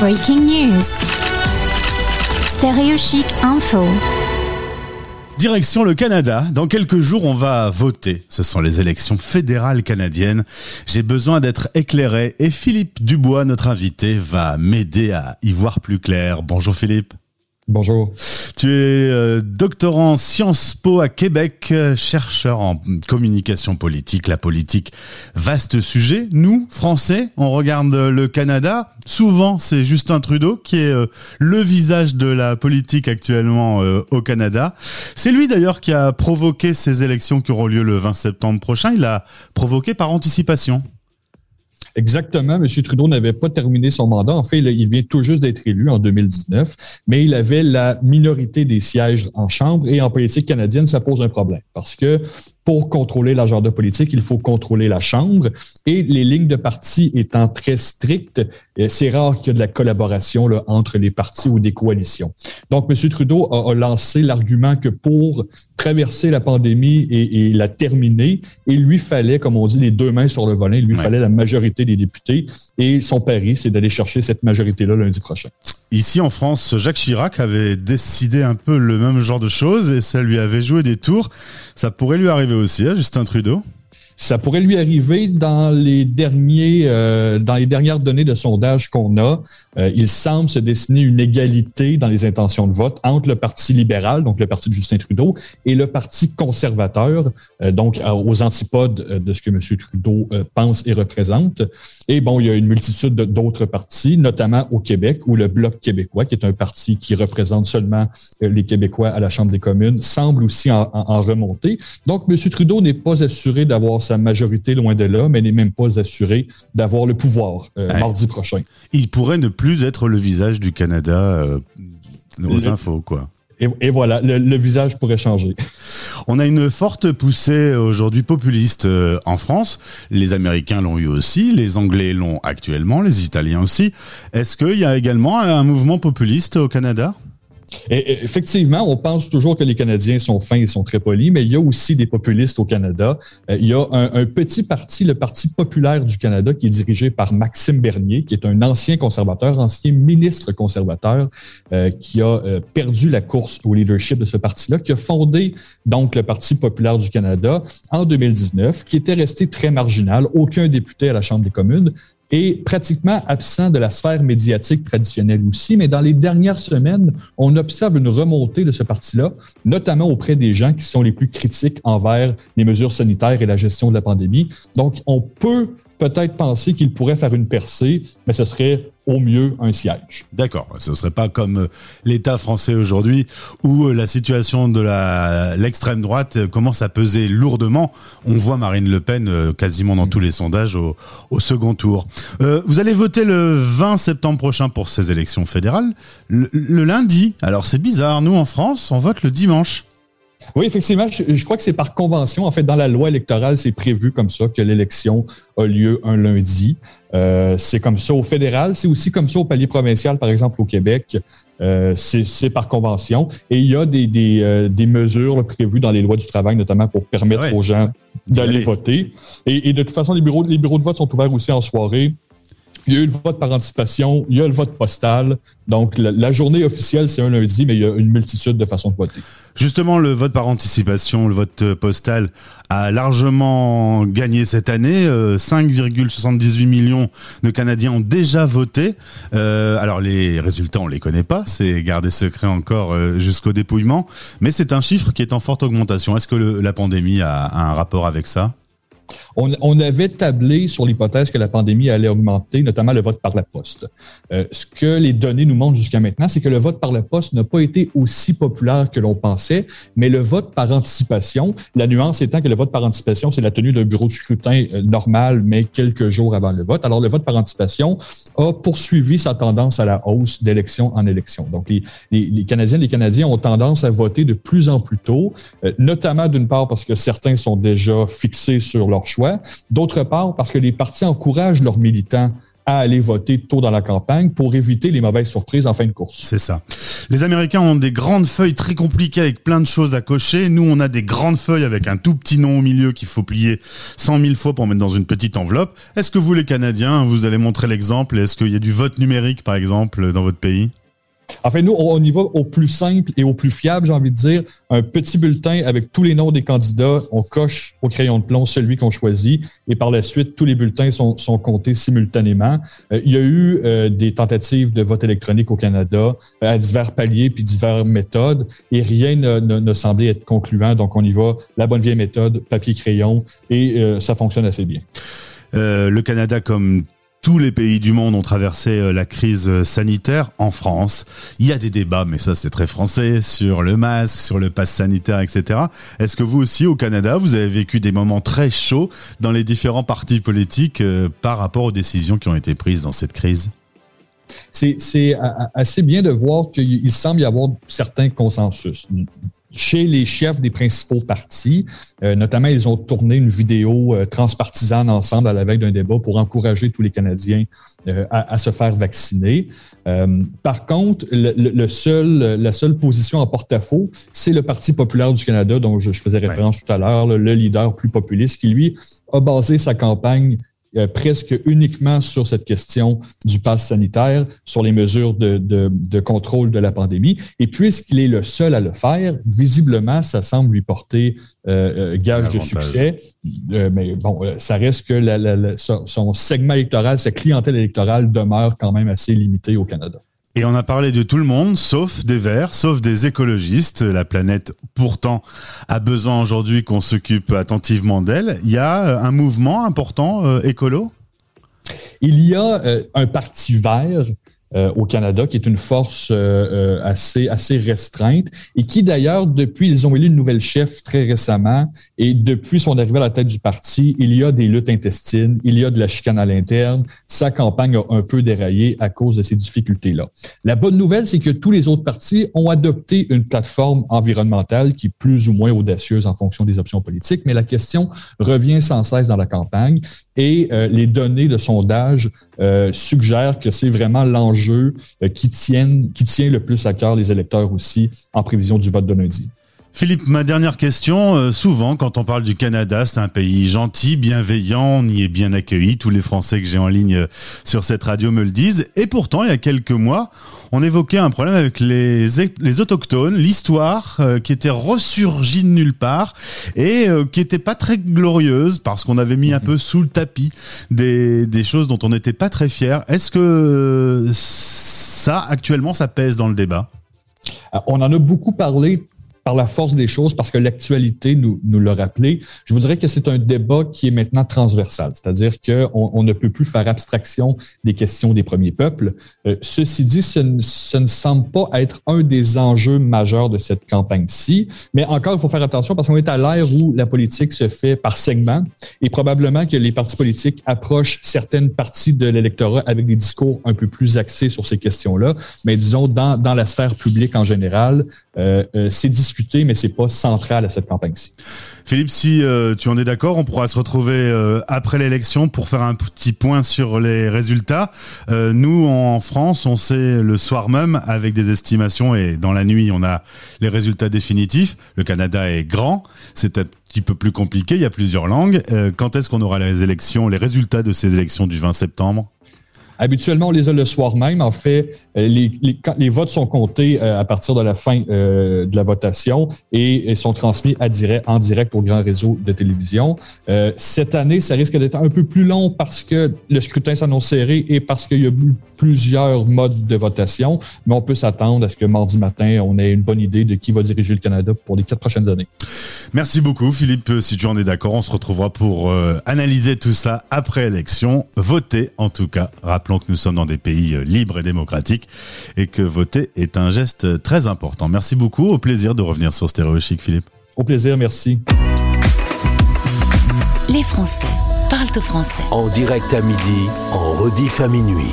Breaking news. Stéréo Chic Info. Direction le Canada. Dans quelques jours, on va voter. Ce sont les élections fédérales canadiennes. J'ai besoin d'être éclairé et Philippe Dubois, notre invité, va m'aider à y voir plus clair. Bonjour Philippe. Bonjour. Tu es euh, doctorant Sciences Po à Québec, euh, chercheur en communication politique. La politique, vaste sujet. Nous, Français, on regarde le Canada. Souvent, c'est Justin Trudeau qui est euh, le visage de la politique actuellement au Canada. C'est lui d'ailleurs qui a provoqué ces élections qui auront lieu le 20 septembre prochain. Il a provoqué par anticipation. Exactement. M. Trudeau n'avait pas terminé son mandat. En fait, il vient tout juste d'être élu en 2019, mais il avait la minorité des sièges en Chambre et en politique canadienne, ça pose un problème parce que pour contrôler l'agenda politique, il faut contrôler la Chambre. Et les lignes de parti étant très strictes, euh, c'est rare qu'il y ait de la collaboration là, entre les partis ou des coalitions. Donc, M. Trudeau a, lancé l'argument que pour traverser la pandémie et, la terminer, il lui fallait, comme on dit, les deux mains sur le volant, il lui fallait la majorité des députés. Et son pari, c'est d'aller chercher cette majorité-là lundi prochain. Ici en France, Jacques Chirac avait décidé un peu le même genre de choses et ça lui avait joué des tours. Ça pourrait lui arriver aussi, hein, Justin Trudeau? Ça pourrait lui arriver dans les derniers, euh, dans les dernières données de sondage qu'on a. Euh, il semble se dessiner une égalité dans les intentions de vote entre le Parti libéral, donc le parti de Justin Trudeau, et le Parti conservateur, euh, donc aux antipodes de ce que M. Trudeau pense et représente. Et bon, il y a une multitude d'autres partis, notamment au Québec, où le Bloc québécois, qui est un parti qui représente seulement les Québécois à la Chambre des communes, semble aussi en, en remonter. Donc, M. Trudeau n'est pas assuré d'avoir sa majorité loin de là, mais n'est même pas assuré d'avoir le pouvoir euh, mardi prochain. Il pourrait ne plus être le visage du Canada euh, aux infos, quoi. Et, voilà, le, visage pourrait changer. On a une forte poussée aujourd'hui populiste euh, en France. Les Américains l'ont eu aussi, les Anglais l'ont actuellement, les Italiens aussi. Est-ce qu'il y a également un mouvement populiste au Canada? Effectivement, on pense toujours que les Canadiens sont fins et sont très polis, mais il y a aussi des populistes au Canada. Euh, il y a un, petit parti, le Parti populaire du Canada, qui est dirigé par Maxime Bernier, qui est un ancien conservateur, ancien ministre conservateur, euh, qui a euh, perdu la course au leadership de ce parti-là, qui a fondé donc le Parti populaire du Canada en 2019, qui était resté très marginal, aucun député à la Chambre des communes, et pratiquement absent de la sphère médiatique traditionnelle aussi. Mais dans les dernières semaines, on observe une remontée de ce parti-là, notamment auprès des gens qui sont les plus critiques envers les mesures sanitaires et la gestion de la pandémie. Donc, on peut peut-être penser qu'il pourrait faire une percée, mais ce serait au mieux un siège. D'accord, ce ne serait pas comme euh, l'État français aujourd'hui où euh, la situation de l'extrême droite euh, commence à peser lourdement. On voit Marine Le Pen quasiment dans tous les sondages au, second tour. vous allez voter le 20 septembre prochain pour ces élections fédérales. le lundi, alors c'est bizarre, nous en France, on vote le dimanche. Oui, effectivement, je, crois que c'est par convention. En fait, dans la loi électorale, c'est prévu comme ça que l'élection a lieu un lundi. Euh, c'est comme ça au fédéral, c'est aussi comme ça au palier provincial, par exemple au Québec. Euh, c'est par convention. Et il y a des, des, euh, des, mesures prévues dans les lois du travail, notamment pour permettre aux gens d'aller voter. Et, et, de toute façon, les bureaux, les bureaux de vote sont ouverts aussi en soirée. Il y a eu le vote par anticipation, il y a le vote postal. Donc, la, journée officielle, c'est un lundi, mais il y a une multitude de façons de voter. Justement, le vote par anticipation, le vote euh, postal a largement gagné cette année. 5,78 euh, millions de Canadiens ont déjà voté. Euh, alors, les résultats, on les connaît pas. C'est gardé secret encore jusqu'au dépouillement. Mais c'est un chiffre qui est en forte augmentation. Est-ce que la pandémie a un rapport avec ça? On, avait tablé sur l'hypothèse que la pandémie allait augmenter, notamment le vote par la poste. Euh, ce que les données nous montrent jusqu'à maintenant, c'est que le vote par la poste n'a pas été aussi populaire que l'on pensait, mais le vote par anticipation, la nuance étant que le vote par anticipation, c'est la tenue d'un bureau de scrutin euh, normal, mais quelques jours avant le vote. Alors, le vote par anticipation a poursuivi sa tendance à la hausse d'élection en élection. Donc, les, les, les Canadiennes et les Canadiens ont tendance à voter de plus en plus tôt, euh, notamment d'une part parce que certains sont déjà fixés sur leur choix, D'autre part, parce que les partis encouragent leurs militants à aller voter tôt dans la campagne pour éviter les mauvaises surprises en fin de course. C'est ça. Les Américains ont des grandes feuilles très compliquées avec plein de choses à cocher. Nous, on a des grandes feuilles avec un tout petit nom au milieu qu'il faut plier 100 000 fois pour mettre dans une petite enveloppe. Est-ce que vous, les Canadiens, vous allez montrer l'exemple? Est-ce qu'il y a du vote numérique, par exemple, dans votre pays? En fait, nous, on y va au plus simple et au plus fiable, j'ai envie de dire. Un petit bulletin avec tous les noms des candidats. On coche au crayon de plomb celui qu'on choisit et par la suite, tous les bulletins sont, comptés simultanément. Euh, il y a eu euh, des tentatives de vote électronique au Canada euh, à divers paliers puis divers méthodes et rien ne, semblait être concluant. Donc, on y va la bonne vieille méthode, papier-crayon et ça fonctionne assez bien. le Canada, comme tous les pays du monde ont traversé euh, la crise euh, sanitaire. En France, il y a des débats, mais ça c'est très français, sur le masque, sur le pass sanitaire, etc. Est-ce que vous aussi, au Canada, vous avez vécu des moments très chauds dans les différents partis politiques euh, par rapport aux décisions qui ont été prises dans cette crise? C'est assez bien de voir qu'il semble y avoir certains consensus chez les chefs des principaux partis. Euh, notamment, ils ont tourné une vidéo euh, transpartisane ensemble à la veille d'un débat pour encourager tous les Canadiens euh, à, se faire vacciner. par contre, le, seul, la seule position en porte-à-faux, c'est le Parti populaire du Canada, dont je, faisais référence tout à l'heure, le leader plus populiste, qui, lui, a basé sa campagne euh, presque uniquement sur cette question du pass sanitaire, sur les mesures de, de, contrôle de la pandémie. Et puisqu'il est le seul à le faire, visiblement, ça semble lui porter euh, euh gage de succès. Euh, mais bon, ça reste que la, son segment électoral, sa clientèle électorale demeure quand même assez limitée au Canada. Et on a parlé de tout le monde, sauf des verts, sauf des écologistes. La planète, pourtant, a besoin aujourd'hui qu'on s'occupe attentivement d'elle. Il y a euh, un mouvement important euh, écolo? Il y a euh, un parti vert euh, au Canada, qui est une force euh, euh, assez, assez restreinte et qui d'ailleurs, depuis, ils ont élu une nouvelle chef très récemment et depuis son arrivée à la tête du parti, il y a des luttes intestines, il y a de la chicane à l'interne. Sa campagne a un peu déraillé à cause de ces difficultés-là. La bonne nouvelle, c'est que tous les autres partis ont adopté une plateforme environnementale qui est plus ou moins audacieuse en fonction des options politiques, mais la question revient sans cesse dans la campagne et les données de sondage suggèrent que c'est vraiment l'enjeu jeu euh, qui, qui tient le plus à cœur les électeurs aussi en prévision du vote de lundi. Philippe, ma dernière question. Euh, souvent, quand on parle du Canada, c'est un pays gentil, bienveillant, on y est bien accueilli. Tous les Français que j'ai en ligne euh, sur cette radio me le disent. Et pourtant, il y a quelques mois, on évoquait un problème avec les, les autochtones, l'histoire qui était ressurgie de nulle part et qui était pas très glorieuse parce qu'on avait mis un peu sous le tapis des, des choses dont on n'était pas très fier. Est-ce que ça, actuellement, ça pèse dans le débat? On en a beaucoup parlé par la force des choses, parce que l'actualité nous, nous l'a rappelé, je vous dirais que c'est un débat qui est maintenant transversal, c'est-à-dire qu'on on ne peut plus faire abstraction des questions des premiers peuples. Euh, ceci dit, ce ne, ce ne, semble pas être un des enjeux majeurs de cette campagne-ci, mais encore, il faut faire attention parce qu'on est à l'ère où la politique se fait par segments et probablement que les partis politiques approchent certaines parties de l'électorat avec des discours un peu plus axés sur ces questions-là, mais disons, dans, dans la sphère publique en général, euh, euh, c'est mais c'est pas central à cette campagne-ci. Philippe, si euh, tu en es d'accord, on pourra se retrouver après l'élection pour faire un petit point sur les résultats. nous, en France, on sait le soir même avec des estimations et dans la nuit, on a les résultats définitifs. Le Canada est grand, c'est un petit peu plus compliqué, il y a plusieurs langues. quand est-ce qu'on aura les élections, les résultats de ces élections du 20 septembre? Habituellement, on les a le soir même. En fait, euh, les, les, les votes sont comptés euh, à partir de la fin euh, de la votation et, sont transmis à en direct au grand réseau de télévision. cette année, ça risque d'être un peu plus long parce que le scrutin s'annonce serré et parce qu'il y a eu plusieurs modes de votation, mais on peut s'attendre à ce que mardi matin, on ait une bonne idée de qui va diriger le Canada pour les quatre prochaines années. Merci beaucoup, Philippe. Si tu en es d'accord, on se retrouvera pour analyser tout ça après élection. Voter, en tout cas. Rappelons que nous sommes dans des pays libres et démocratiques et que voter est un geste très important. Merci beaucoup. Au plaisir de revenir sur Stéréo Chic, Philippe. Au plaisir, merci. Les Français parlent au français. En direct à midi, en rediff à minuit.